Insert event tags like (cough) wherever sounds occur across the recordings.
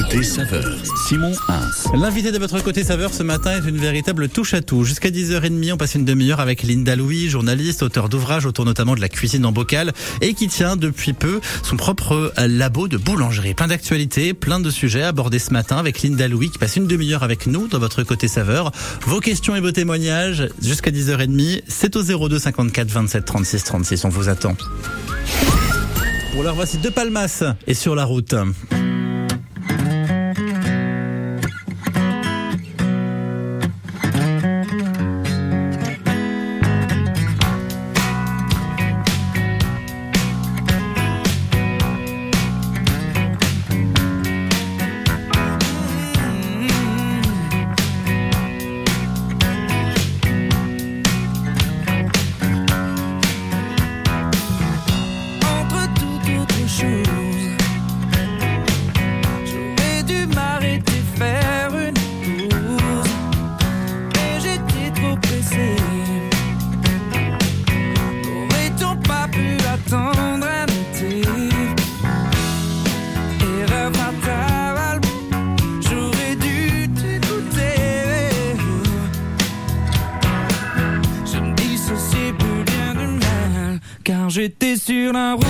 Côté saveur, Simon 1. L'invité de votre côté saveur ce matin est une véritable touche à tout. Jusqu'à 10h30, on passe une demi-heure avec Linda Louis, journaliste, auteur d'ouvrages autour notamment de la cuisine en bocal et qui tient depuis peu son propre labo de boulangerie. Plein d'actualités, plein de sujets abordés ce matin avec Linda Louis qui passe une demi-heure avec nous dans votre côté saveur. Vos questions et vos témoignages jusqu'à 10h30, c'est au 02 54 27 36 36. On vous attend. Bon alors voici deux palmas et sur la route. J'étais sur la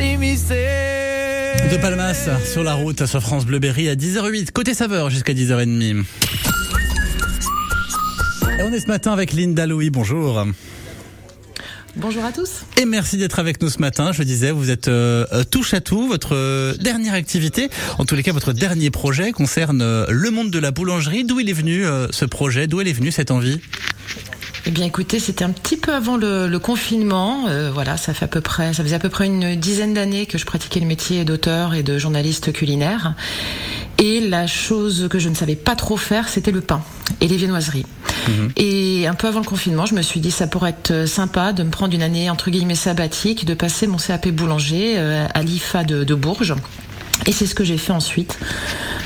De Palmas sur la route sur France Bleu Berry à 10h08. Côté saveur jusqu'à 10h30. Et on est ce matin avec Linda Louis. Bonjour. Bonjour à tous. Et merci d'être avec nous ce matin. Je disais, vous êtes euh, euh, touche à tout. Votre euh, dernière activité, en tous les cas, votre dernier projet concerne euh, le monde de la boulangerie. D'où il est venu euh, ce projet? D'où elle est venue cette envie? Eh bien, écoutez, c'était un petit peu avant le, le confinement. Euh, voilà, ça fait à peu près, ça faisait à peu près une dizaine d'années que je pratiquais le métier d'auteur et de journaliste culinaire. Et la chose que je ne savais pas trop faire, c'était le pain et les viennoiseries. Et un peu avant le confinement, je me suis dit ça pourrait être sympa de me prendre une année entre guillemets sabbatique, de passer mon CAP boulanger euh, à l'IFA de, de Bourges. Et c'est ce que j'ai fait ensuite.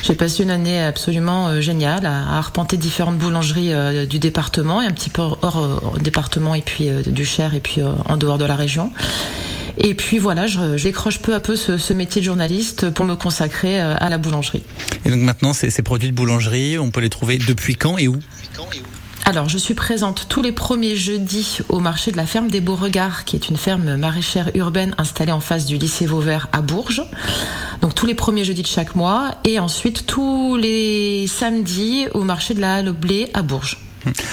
J'ai passé une année absolument euh, géniale à, à arpenter différentes boulangeries euh, du département et un petit peu hors, euh, département et puis euh, du Cher et puis euh, en dehors de la région. Et puis voilà, je, je décroche peu à peu ce, ce métier de journaliste pour me consacrer euh, à la boulangerie. Et donc maintenant, ces, ces produits de boulangerie, on peut les trouver depuis quand et où? Alors, je suis présente tous les premiers jeudis au marché de la ferme des Beauregards, qui est une ferme maraîchère urbaine installée en face du lycée Vauvert à Bourges. Donc, tous les premiers jeudis de chaque mois. Et ensuite, tous les samedis au marché de la Halle au Blé à Bourges.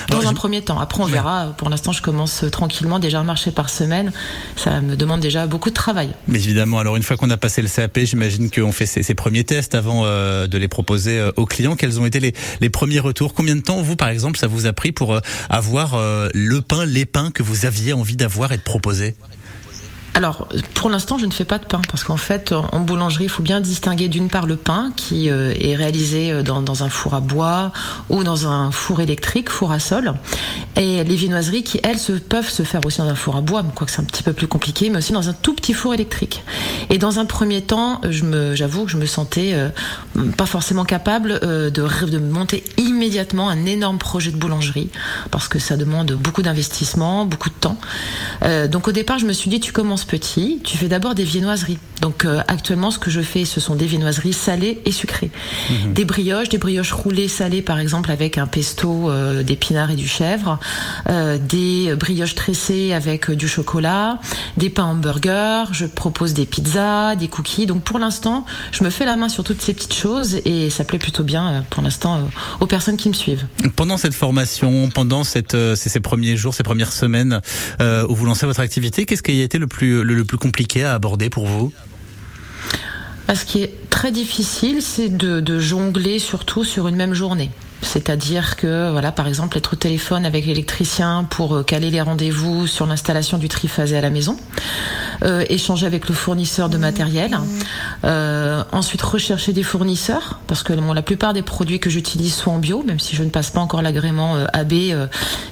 Dans Alors, un je- premier temps. Après, on verra. Pour l'instant, je commence tranquillement. Déjà un marché par semaine. Ça me demande déjà beaucoup de travail. Mais évidemment, alors une fois qu'on a passé le CAP, j'imagine qu'on fait ses, ses premiers tests avant euh, de les proposer euh, aux clients. Quels ont été les, les premiers retours? Combien de temps, vous, par exemple, ça vous a pris pour euh, avoir euh, le pain, les pains que vous aviez envie d'avoir et de proposer? Alors, pour l'instant, je ne fais pas de pain parce qu'en fait, en boulangerie, il faut bien distinguer d'une part le pain qui euh, est réalisé euh, dans, un four à bois ou dans un four électrique, four à sol, et les viennoiseries qui, elles, se, peuvent se faire aussi dans un four à bois, quoique c'est un petit peu plus compliqué, mais aussi dans un tout petit four électrique. Et dans un premier temps, j'avoue que je me sentais euh, pas forcément capable de, de monter immédiatement un énorme projet de boulangerie parce que ça demande beaucoup d'investissement, beaucoup de temps. Donc au départ, je me suis dit, tu commences petit, tu fais d'abord des viennoiseries. Donc euh, actuellement, ce que je fais, ce sont des viennoiseries salées et sucrées. Des brioches, des brioches roulées salées, par exemple, avec un pesto euh, d'épinards et du chèvre. Euh, des brioches tressées avec du chocolat. Des pains hamburgers. Je propose des pizzas, des cookies. Donc pour l'instant, je me fais la main sur toutes ces petites choses et ça plaît plutôt bien, pour l'instant, aux personnes qui me suivent. Pendant cette formation, pendant cette, ces, ces premiers jours, ces premières semaines où vous lancez votre activité, qu'est-ce qui a été le plus, le, le plus compliqué à aborder pour vous Ah, Ce qui est très difficile, c'est de jongler surtout sur une même journée. C'est-à-dire que, voilà, par exemple, être au téléphone avec l'électricien pour euh, caler les rendez-vous sur l'installation du triphasé à la maison, euh, échanger avec le fournisseur de matériel, euh, ensuite rechercher des fournisseurs, parce que bon, la plupart des produits que j'utilise sont en bio, même si je ne passe pas encore l'agrément euh, AB,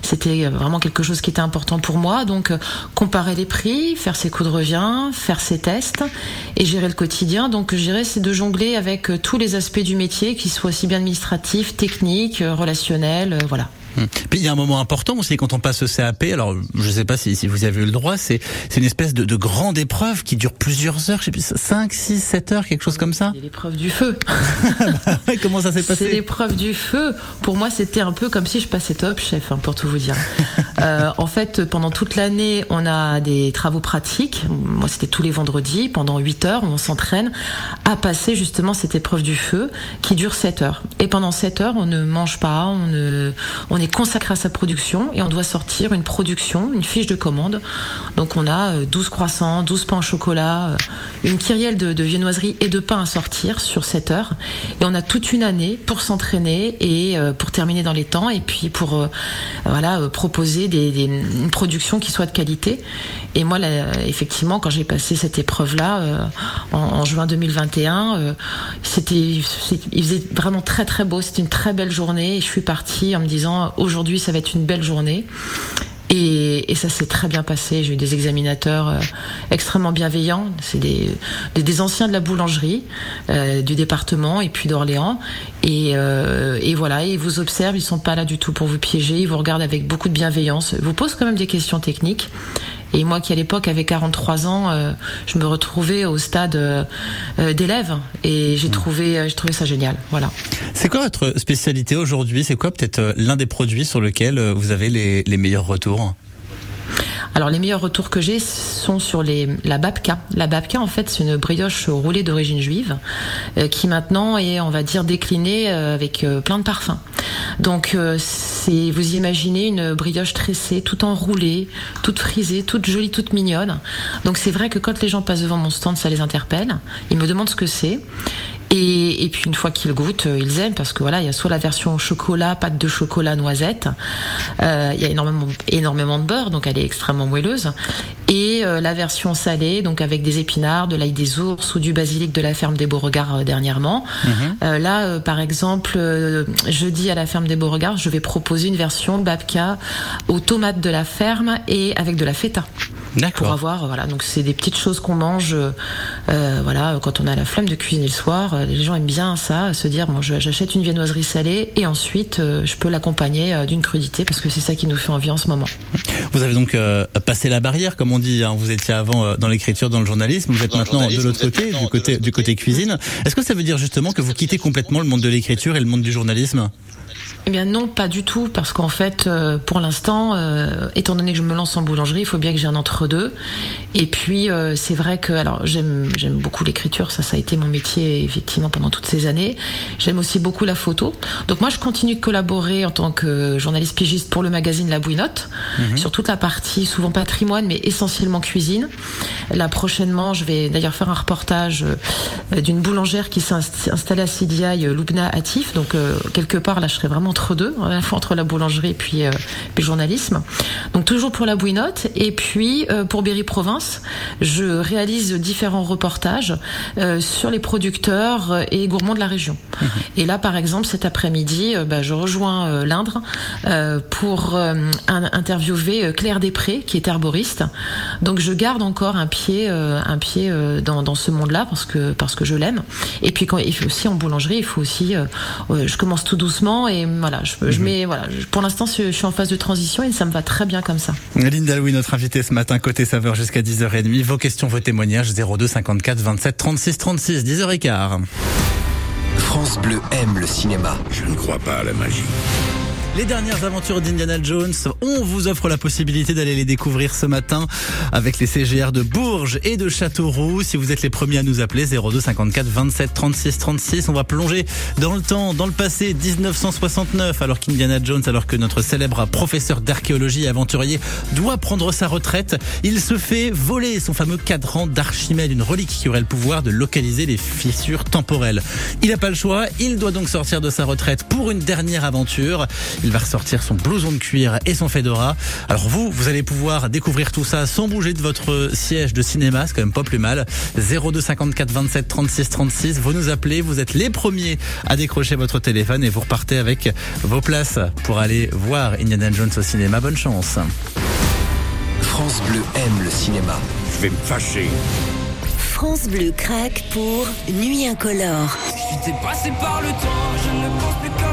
c'était vraiment quelque chose qui était important pour moi. Donc, comparer les prix, faire ses coûts de revient, faire ses tests et gérer le quotidien. Donc, dirais, c'est de jongler avec tous les aspects du métier, qui soient aussi bien administratifs, techniques, euh, relationnels, euh, voilà. Hum. Puis il y a un moment important aussi quand on passe au CAP. Alors je ne sais pas si, si vous avez eu le droit. C'est c'est une espèce de, de grande épreuve qui dure plusieurs heures. Je sais plus 5, 6, 7 heures, quelque chose comme ça. C'est l'épreuve du feu. (laughs) Comment ça s'est C'est passé l'épreuve du feu. Pour moi, c'était un peu comme si je passais top chef, hein, pour tout vous dire. (laughs) Euh, en fait, pendant toute l'année, on a des travaux pratiques. Moi, c'était tous les vendredis, pendant 8 heures, on s'entraîne à passer justement cette épreuve du feu qui dure 7 heures. Et pendant 7 heures, on ne mange pas, on, ne, on est consacré à sa production et on doit sortir une production, une fiche de commande. Donc, on a euh, 12 croissants, 12 pains au chocolat, euh, une kyrielle de, de et de pain à sortir sur 7 heures. Et on a toute une année pour s'entraîner et euh, pour terminer dans les temps et puis pour euh, voilà euh, proposer une production qui soit de qualité. Et moi, effectivement, quand j'ai passé cette épreuve-là euh, en, juin 2021, euh, c'était, il faisait vraiment très très beau. C'était une très belle journée et je suis partie en me disant aujourd'hui ça va être une belle journée. Et, ça s'est très bien passé. J'ai eu des examinateurs euh, extrêmement bienveillants. C'est des, des, des anciens de la boulangerie euh, du département et puis d'Orléans. Et, euh, et voilà, ils vous observent. Ils sont pas là du tout pour vous piéger. Ils vous regardent avec beaucoup de bienveillance. Ils vous posent quand même des questions techniques. Et moi qui à l'époque avait 43 ans, euh, je me retrouvais au stade euh, euh, d'élève et j'ai trouvé, j'ai trouvé ça génial. Voilà. C'est quoi votre spécialité aujourd'hui? C'est quoi peut-être l'un des produits sur lequel vous avez les meilleurs retours? Alors les meilleurs retours que j'ai sont sur les, la babka. La babka en fait c'est une brioche roulée d'origine juive euh, qui maintenant est on va dire déclinée euh, avec euh, plein de parfums. Donc c'est vous imaginez une brioche tressée, tout enroulée, toute frisée, toute jolie, toute mignonne. Donc c'est vrai que quand les gens passent devant mon stand ça les interpelle. Ils me demandent ce que c'est. Et, et puis une fois qu'ils goûtent, euh, ils aiment parce que voilà, il y a soit la version chocolat, pâte de chocolat, noisette. Euh, il y a énormément, énormément de beurre, donc elle est extrêmement moelleuse. et euh, la version salée, donc avec des épinards, de l'ail des ours ou du basilic de la ferme des Beauregards euh, dernièrement. Euh, là, euh, par exemple, jeudi à la ferme des Beauregards, je vais proposer une version babka aux tomates de la ferme et avec de la feta pour avoir voilà donc c'est des petites choses qu'on mange euh, euh, voilà quand on a la flemme de cuisiner le soir euh, les gens aiment bien ça se dire bon je- j'achète une viennoiserie salée et ensuite euh, je peux l'accompagner euh, d'une crudité parce que c'est ça qui nous fait envie en ce moment Vous avez donc euh, passé la barrière, comme on dit. hein. Vous étiez avant euh, dans l'écriture, dans le journalisme. Vous êtes Dans maintenant de l'autre côté, du côté, du côté cuisine. Est-ce que ça veut dire justement que vous quittez complètement le monde de l'écriture et le monde du journalisme? Eh bien non, pas du tout, parce qu'en fait, euh, pour l'instant, euh, étant donné que je me lance en boulangerie, il faut bien que j'ai un entre-deux. Et puis, euh, c'est vrai que, alors, j'aime beaucoup l'écriture, ça, ça a été mon métier, effectivement, pendant toutes ces années. J'aime aussi beaucoup la photo. Donc moi, je continue de collaborer en tant que journaliste pigiste pour le magazine La Bouinotte, sur toute la partie, souvent patrimoine, mais essentiellement cuisine. Là, prochainement, je vais d'ailleurs faire un reportage d'une boulangère qui s'est inst- installée à Sidiaï, Loubna Atif. Donc, quelque part, là, je serai vraiment entre deux, à la fois entre la boulangerie et puis, euh, puis le journalisme. Donc, toujours pour la bouinotte. Et puis, euh, pour Berry Province, je réalise différents reportages euh, sur les producteurs et gourmands de la région. Et là, par exemple, cet après-midi, bah, je rejoins l'Indre pour interviewer Claire Després, qui est herboriste. Donc, je garde encore un pied, un pied dans, dans ce monde-là parce que parce que je l'aime. Et puis, quand aussi en boulangerie, il faut aussi. je commence tout doucement et voilà, je, je mets voilà. je- pour l'instant, je, je suis en phase de transition et ça me va très bien comme ça. Linda Louis, notre invitée ce matin, côté saveur jusqu'à 10h30. Vos questions, vos témoignages, 02 54 27 36 36, 10h15. France Bleu aime le cinéma. Je ne crois pas à la magie. Les dernières aventures d'Indiana Jones, on vous offre la possibilité d'aller les découvrir ce matin avec les CGR de Bourges et de Châteauroux. Si vous êtes les premiers à nous appeler, 02 54 27 36 36, on va plonger dans le temps, dans le passé, 1969, alors qu'Indiana Jones, alors que notre célèbre professeur d'archéologie et aventurier doit prendre sa retraite, il se fait voler son fameux cadran d'Archimède, une relique qui aurait le pouvoir de localiser les fissures temporelles. Il n'a pas le choix, il doit donc sortir de sa retraite pour une dernière aventure. Il va ressortir son blouson de cuir et son fedora. Alors vous, vous allez pouvoir découvrir tout ça sans bouger de votre siège de cinéma, c'est quand même pas plus mal. 02 54 27 36 36, vous nous appelez, vous êtes les premiers à décrocher votre téléphone et vous repartez avec vos places pour aller voir Indiana Jones au cinéma. Bonne chance. France Bleu aime le cinéma. Je vais me fâcher. France Bleu craque pour Nuit incolore. J'étais passé par le temps, je ne pense plus comme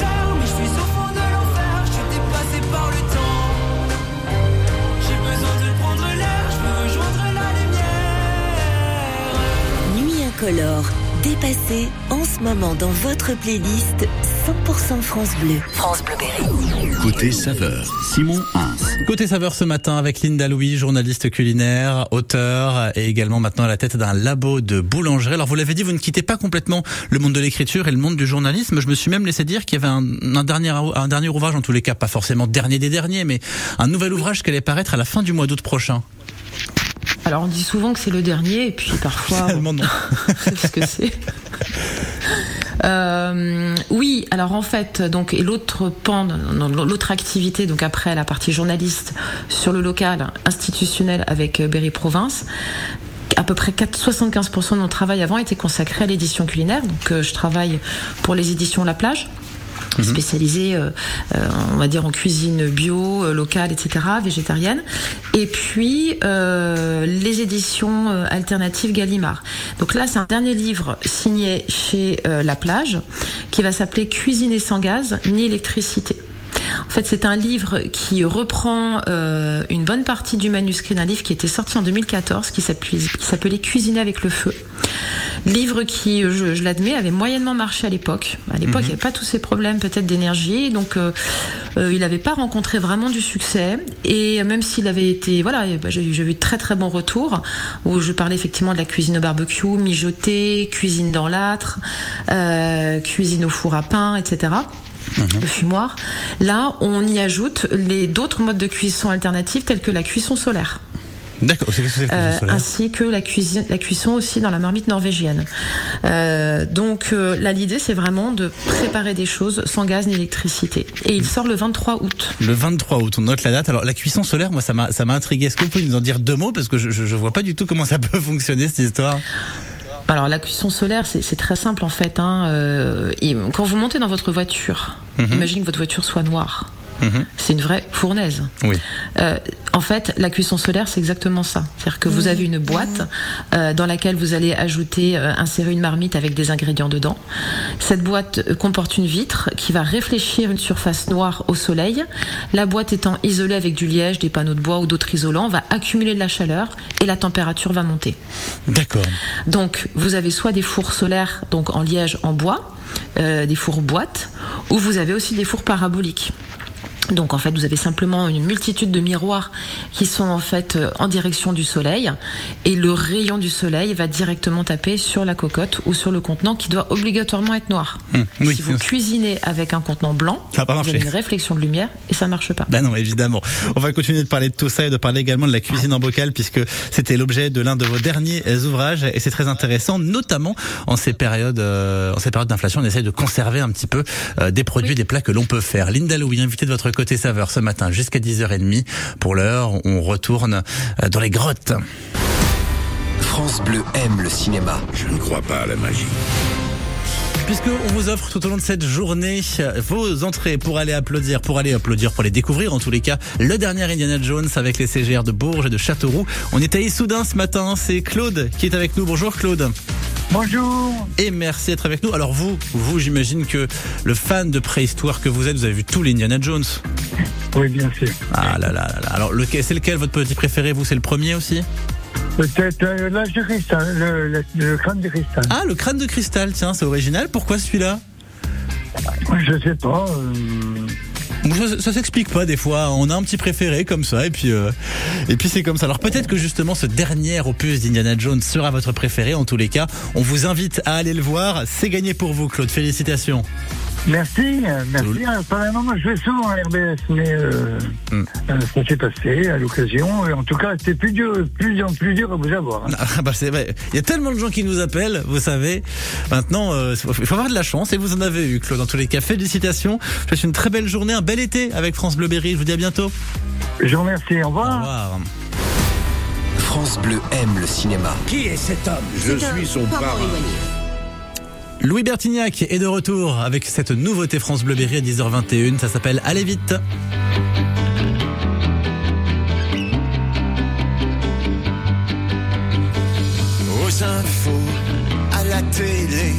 mais je suis au fond de l'enfer. J'étais passé par le temps. J'ai besoin de prendre l'air, je veux rejoindre la lumière. Nuit incolore. Dépassé en ce moment dans votre playlist 100% France Bleu. France Bleu Berry. Côté saveur, Simon Hins. Côté saveur ce matin avec Linda Louis, journaliste culinaire, auteur et également maintenant à la tête d'un labo de boulangerie. Alors vous l'avez dit, vous ne quittez pas complètement le monde de l'écriture et le monde du journalisme. Je me suis même laissé dire qu'il y avait un, un dernier, un dernier ouvrage, en tous les cas pas forcément dernier des derniers, mais un nouvel ouvrage qui allait paraître à la fin du mois d'août prochain. Alors on dit souvent que c'est le dernier et puis parfois (laughs) Finalement non. (laughs) c'est ce que c'est. (laughs) Euh, oui, alors en fait, donc et l'autre pan, l'autre activité, donc après la partie journaliste sur le local institutionnel avec euh, Berry Province, à peu près 4, 75% de mon travail avant était consacré à l'édition culinaire. Donc euh, je travaille pour les éditions La Plage spécialisée, euh, euh, on va dire en cuisine bio, euh, locale, etc., végétarienne. Et puis les éditions alternatives Gallimard. Donc là, c'est un dernier livre signé chez La Plage qui va s'appeler Cuisiner sans gaz ni électricité. En fait, c'est un livre qui reprend euh, une bonne partie du manuscrit d'un livre qui était sorti en 2014, qui s'appelait qui s'appelait Cuisiner avec le feu. Livre qui, je, je l'admets, avait moyennement marché à l'époque. À l'époque, il n'y avait pas tous ces problèmes peut-être d'énergie, donc euh, euh, il n'avait pas rencontré vraiment du succès. Et même s'il avait été, voilà, bah, j'ai eu de très très bons retours où je parlais effectivement de la cuisine au barbecue, mijotée, cuisine dans l'âtre, euh, cuisine au four à pain, etc le fumoir. Là, on y ajoute les d'autres modes de cuisson alternatifs tels que la cuisson solaire. D'accord, Euh, ainsi que la, cuisine, la cuisson aussi dans la marmite norvégienne. Euh, donc euh, là, l'idée, c'est vraiment de préparer des choses sans gaz ni électricité. Et il sort le 23 août. Le 23 août, on note la date. Alors la cuisson solaire, moi ça m'a ça m'a intrigué. Est-ce que vous pouvez nous en dire deux mots? Parce que je, je vois pas du tout comment ça (laughs) peut fonctionner cette histoire. Alors la cuisson solaire, c'est très simple en fait. Hein. Euh, et quand vous montez dans votre voiture, imaginez que votre voiture soit noire. Mhm. C'est une vraie fournaise. Oui. Euh, en fait, la cuisson solaire, c'est exactement ça. C'est-à-dire que vous avez une boîte euh, dans laquelle vous allez ajouter, euh, insérer une marmite avec des ingrédients dedans. Cette boîte comporte une vitre qui va réfléchir une surface noire au soleil. La boîte étant isolée avec du liège, des panneaux de bois ou d'autres isolants, va accumuler de la chaleur et la température va monter. D'accord. Donc, vous avez soit des fours solaires, donc en liège, en bois, euh, des fours boîtes, ou vous avez aussi des fours paraboliques. Donc en fait, vous avez simplement une multitude de miroirs qui sont en fait euh, en direction du soleil et le rayon du soleil va directement taper sur la cocotte ou sur le contenant qui doit obligatoirement être noir. Hum, oui, si vous cuisinez avec un contenant blanc, Ça vous avez une réflexion de lumière et ça marche pas. Ben non, évidemment. On va continuer de parler de tout ça et de parler également de la cuisine en bocal puisque c'était l'objet de l'un de vos derniers ouvrages et c'est très intéressant, notamment en ces périodes, euh, en ces périodes d'inflation. On essaye de conserver un petit peu euh, des produits, des plats que l'on peut faire. Linda Louis, invitée de votre côté saveur ce matin jusqu'à 10h30. Pour l'heure, on retourne euh, dans les grottes. France Bleu aime le cinéma. Je ne crois pas à la magie. Puisque on vous offre tout au long de cette journée euh, vos entrées pour aller applaudir, pour aller applaudir, pour les découvrir en tous les cas, le dernier Indiana Jones avec les CGR de Bourges et de Châteauroux. On est à Issoudun ce matin, c'est Claude qui est avec nous. Bonjour Claude. Bonjour. Et merci d'être avec nous. Alors vous, vous j'imagine que le fan de préhistoire que vous êtes, vous avez vu tous les Indiana Jones. Oui, bien sûr. Ah là là là là. Alors lequel, c'est lequel votre petit préféré Vous, c'est le premier aussi? Peut-être euh, l'âge de cristal, le, le- le crâne de cristal. Ah, le crâne de cristal, tiens, c'est original. Pourquoi celui-là? Je sais pas. euh, Ça, s'explique pas des fois. On a un petit préféré comme ça et puis euh, et puis c'est comme ça. Alors peut-être que justement ce dernier opus d'Indiana Jones sera votre préféré. En tous les cas, on vous invite à aller le voir. C'est gagné pour vous, Claude. Félicitations. Merci, euh, merci. Cool. Euh, Apparemment, moi, je vais souvent à RBS, mais euh, Hmm. euh, ça s'est passé à l'occasion. Et En tout cas, c'était plus dur, plus dur, plus dur à vous avoir. hein. Ah, bah, c'est vrai. Il y a tellement de gens qui nous appellent, vous savez. Maintenant, euh, il faut avoir de la chance et vous en avez eu, Claude. Dans tous les cas, félicitations. Je vous souhaite une très belle journée, un bel été avec France Bleu Berry. Je vous dis à bientôt. Je vous remercie. Au Au revoir. revoir. France Bleu aime le cinéma. Qui est cet homme? Je suis son parrain. Louis Bertignac est de retour avec cette nouveauté France Bleu Berry à 10h21. Ça s'appelle Allez vite. Aux infos, à la télé,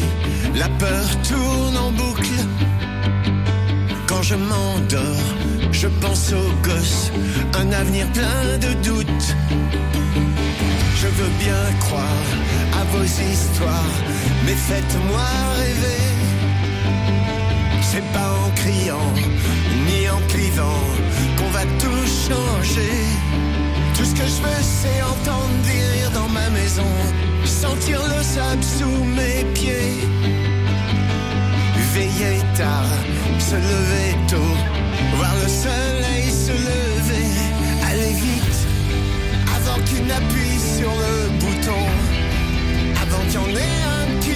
la peur tourne en boucle. Quand je m'endors, je pense aux gosses, un avenir plein de doutes. Je veux bien croire à vos histoires, mais faites-moi rêver. C'est pas en criant, ni en clivant, qu'on va tout changer. Tout ce que je veux, c'est entendre des rires dans ma maison, sentir le sable sous mes pieds. Veiller tard, se lever tôt, voir le soleil se lever, aller vite, avant qu'il n'appuie sur le bouton, avant qu'il y en ait un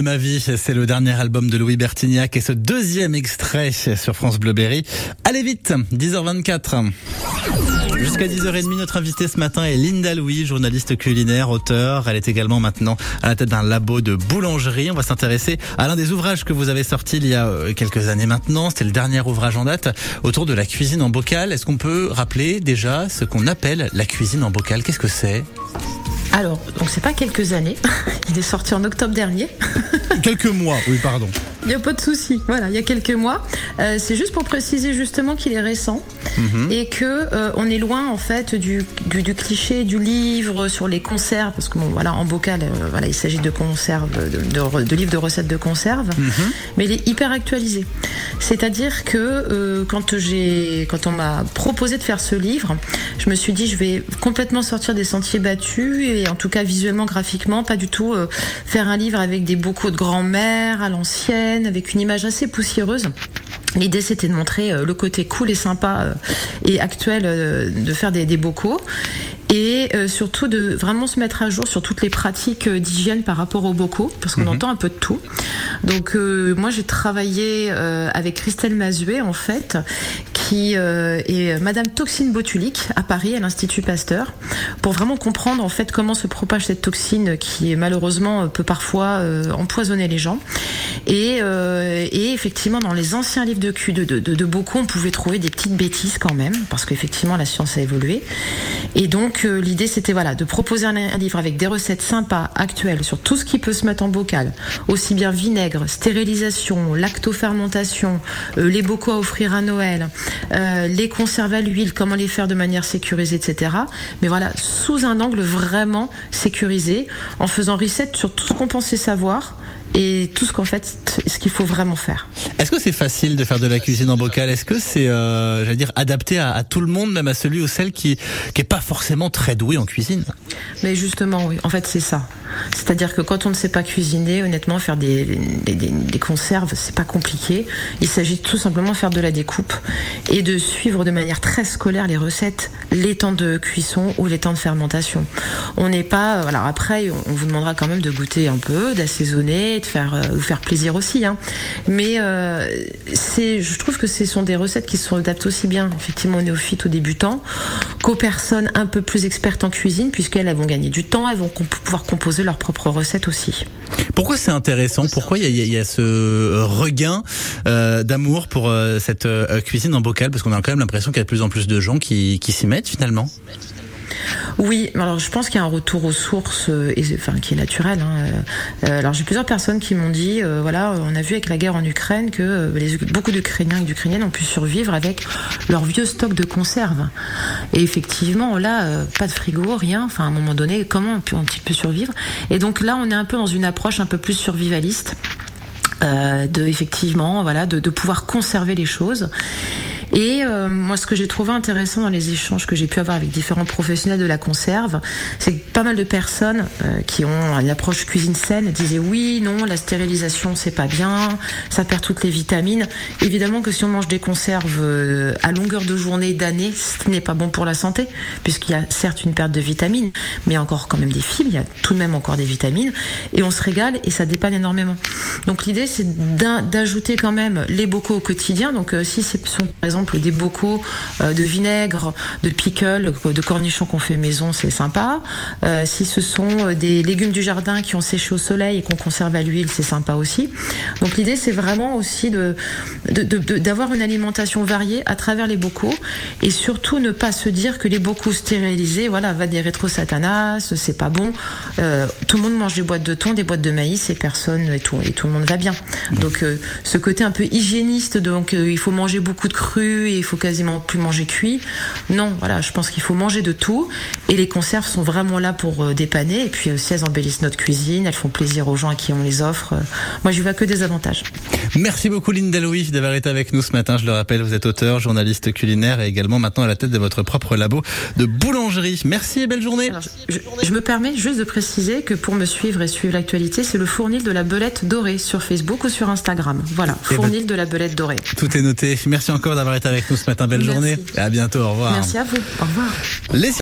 De ma vie, c'est le dernier album de Louis Bertignac et ce deuxième extrait sur France Bleu Berry. Allez vite, 10h24. Jusqu'à 10h30, notre invitée ce matin est Linda Louis, journaliste culinaire, auteur. Elle est également maintenant à la tête d'un labo de boulangerie. On va s'intéresser à l'un des ouvrages que vous avez sorti il y a euh, quelques années maintenant. C'était le dernier ouvrage en date autour de la cuisine en bocal. Est-ce qu'on peut rappeler déjà ce qu'on appelle la cuisine en bocal? Qu'est-ce que c'est? Alors, donc c'est pas quelques années. (laughs) Il est sorti en octobre dernier. (laughs) Quelques mois, oui, pardon. Il n'y a pas de souci. Voilà, il y a quelques mois. Euh, c'est juste pour préciser justement qu'il est récent et que euh, on est loin en fait du, du, du cliché du livre sur les conserves parce que bon voilà en bocal euh, voilà il s'agit de conserves de, de, de livres de recettes de conserves mais il est hyper actualisé. C'est-à-dire que quand j'ai quand on m'a proposé de faire ce livre, je me suis dit je vais complètement sortir des sentiers battus et en tout cas visuellement graphiquement pas du tout euh, faire un livre avec des bocaux de grand-mère à l'ancienne avec une image assez poussiéreuse. L'idée c'était de montrer euh, le côté cool et sympa euh, et actuel de faire des, des bocaux et euh, surtout de vraiment se mettre à jour sur toutes les pratiques d'hygiène par rapport aux bocaux parce qu'on entend un peu de tout. Donc euh, moi j'ai travaillé euh, avec Christelle Mazuet en fait qui euh, est Madame toxine botulique à Paris à l'Institut Pasteur pour vraiment comprendre en fait comment se propage cette toxine qui malheureusement peut parfois euh, empoisonner les gens. Et, euh, effectivement dans les anciens livres de cul de, de, bocaux on pouvait trouver des petites bêtises quand même parce qu'effectivement la science a évolué. Et donc euh, l'idée c'était voilà de proposer un, un livre avec des recettes sympas actuelles sur tout ce qui peut se mettre en bocal aussi bien vinaigre stérilisation lactofermentation euh, les bocaux à offrir à Noël euh, les conserves à l'huile comment les faire de manière sécurisée etc mais voilà sous un angle vraiment sécurisé en faisant reset sur tout ce qu'on pensait savoir et tout ce qu'en fait ce qu'il faut vraiment faire Est-ce que c'est facile de faire de la cuisine en bocal? Est-ce que c'est, euh, j'allais dire, adapté à, à, tout le monde, même à celui ou celle qui qui est pas forcément très doué en cuisine? Mais justement, oui. En fait, c'est ça. C'est-à-dire que quand on ne sait pas cuisiner, honnêtement, faire des, des, des, des conserves, c'est pas compliqué. Il s'agit tout simplement de faire de la découpe et de suivre de manière très scolaire les recettes, les temps de cuisson ou les temps de fermentation. On n'est pas, alors après, on vous demandera quand même de goûter un peu, d'assaisonner, de faire euh, vous faire plaisir aussi. Hein. Mais euh, c'est, je trouve que ce sont des recettes qui sont adaptées aussi bien, effectivement, aux néophytes, aux débutants, qu'aux personnes un peu plus expertes en cuisine, puisqu'elles elles vont gagner du temps, elles vont comp pouvoir composer leurs propres recettes aussi. Pourquoi c'est intéressant? Pourquoi il y, y, a ce regain euh, d'amour pour cette cuisine en bocal? Parce qu'on a quand même l'impression qu'il y a de plus en plus de gens qui, qui s'y mettent finalement. Oui, alors je pense qu'il y a un retour aux sources, euh, enfin qui est naturel. Hein. Euh, alors j'ai plusieurs personnes qui m'ont dit, euh, voilà, on a vu avec la guerre en Ukraine que euh, beaucoup d'Ukrainiens et d'Ukrainiennes ont pu survivre avec leur vieux stock de conserves. Et effectivement, là, euh, pas de frigo, rien. Enfin, à un moment donné, comment on peut, on survivre? Et donc là, on est un peu dans une approche un peu plus survivaliste. Euh, de effectivement voilà de pouvoir conserver les choses Et euh, moi, ce que j'ai trouvé intéressant dans les échanges que j'ai pu avoir avec différents professionnels de la conserve, c'est que pas mal de personnes euh, qui ont une approche cuisine saine disaient oui, non, la stérilisation c'est pas bien, ça perd toutes les vitamines. Évidemment que si on mange des conserves euh, à longueur de journée, d'année, ce n'est pas bon pour la santé, puisqu'il y a certes une perte de vitamines, mais encore quand même des fibres, il y a tout de même encore des vitamines, et on se régale et ça dépanne énormément. Donc l'idée c'est d'ajouter quand même les bocaux au quotidien. Donc euh, si ce sont par exemple des bocaux euh, de vinaigre, de pickle, de cornichons qu'on fait maison, c'est sympa. Euh, si ce sont euh, des légumes du jardin qui ont séché au soleil et qu'on conserve à l'huile, c'est sympa aussi. Donc l'idée c'est vraiment aussi de d'avoir une alimentation variée à travers les bocaux et surtout ne pas se dire que les bocaux stérilisés, voilà, va des rétro-satanas, c'est pas bon. Euh, tout le monde mange des boîtes de thon, des boîtes de maïs et personne et tout et tout le monde va bien. Donc euh, ce côté un peu hygiéniste, donc il faut manger beaucoup de cru et il faut quasiment plus manger cuit. Non, voilà, je pense qu'il faut manger de tout et les conserves sont vraiment là pour euh, dépanner et puis aussi elles embellissent notre cuisine, elles font plaisir aux gens à qui on les offre. Euh, Moi, je vois que des avantages. Merci beaucoup Linda Louis d'avoir été avec nous ce matin. Je le rappelle, vous êtes auteur, journaliste culinaire et également maintenant à la tête de votre propre labo de boulangerie. Merci et belle journée. Alors, je, je me permets juste de préciser que pour me suivre et suivre l'actualité, c'est le fournil de la belette dorée sur Facebook ou sur Instagram. Voilà, Eh ben- fournil de la belette dorée. Tout est noté. Merci encore d'avoir été avec nous ce matin. Belle Merci. journée. Et à bientôt. Au revoir. Merci à vous. Au revoir. Les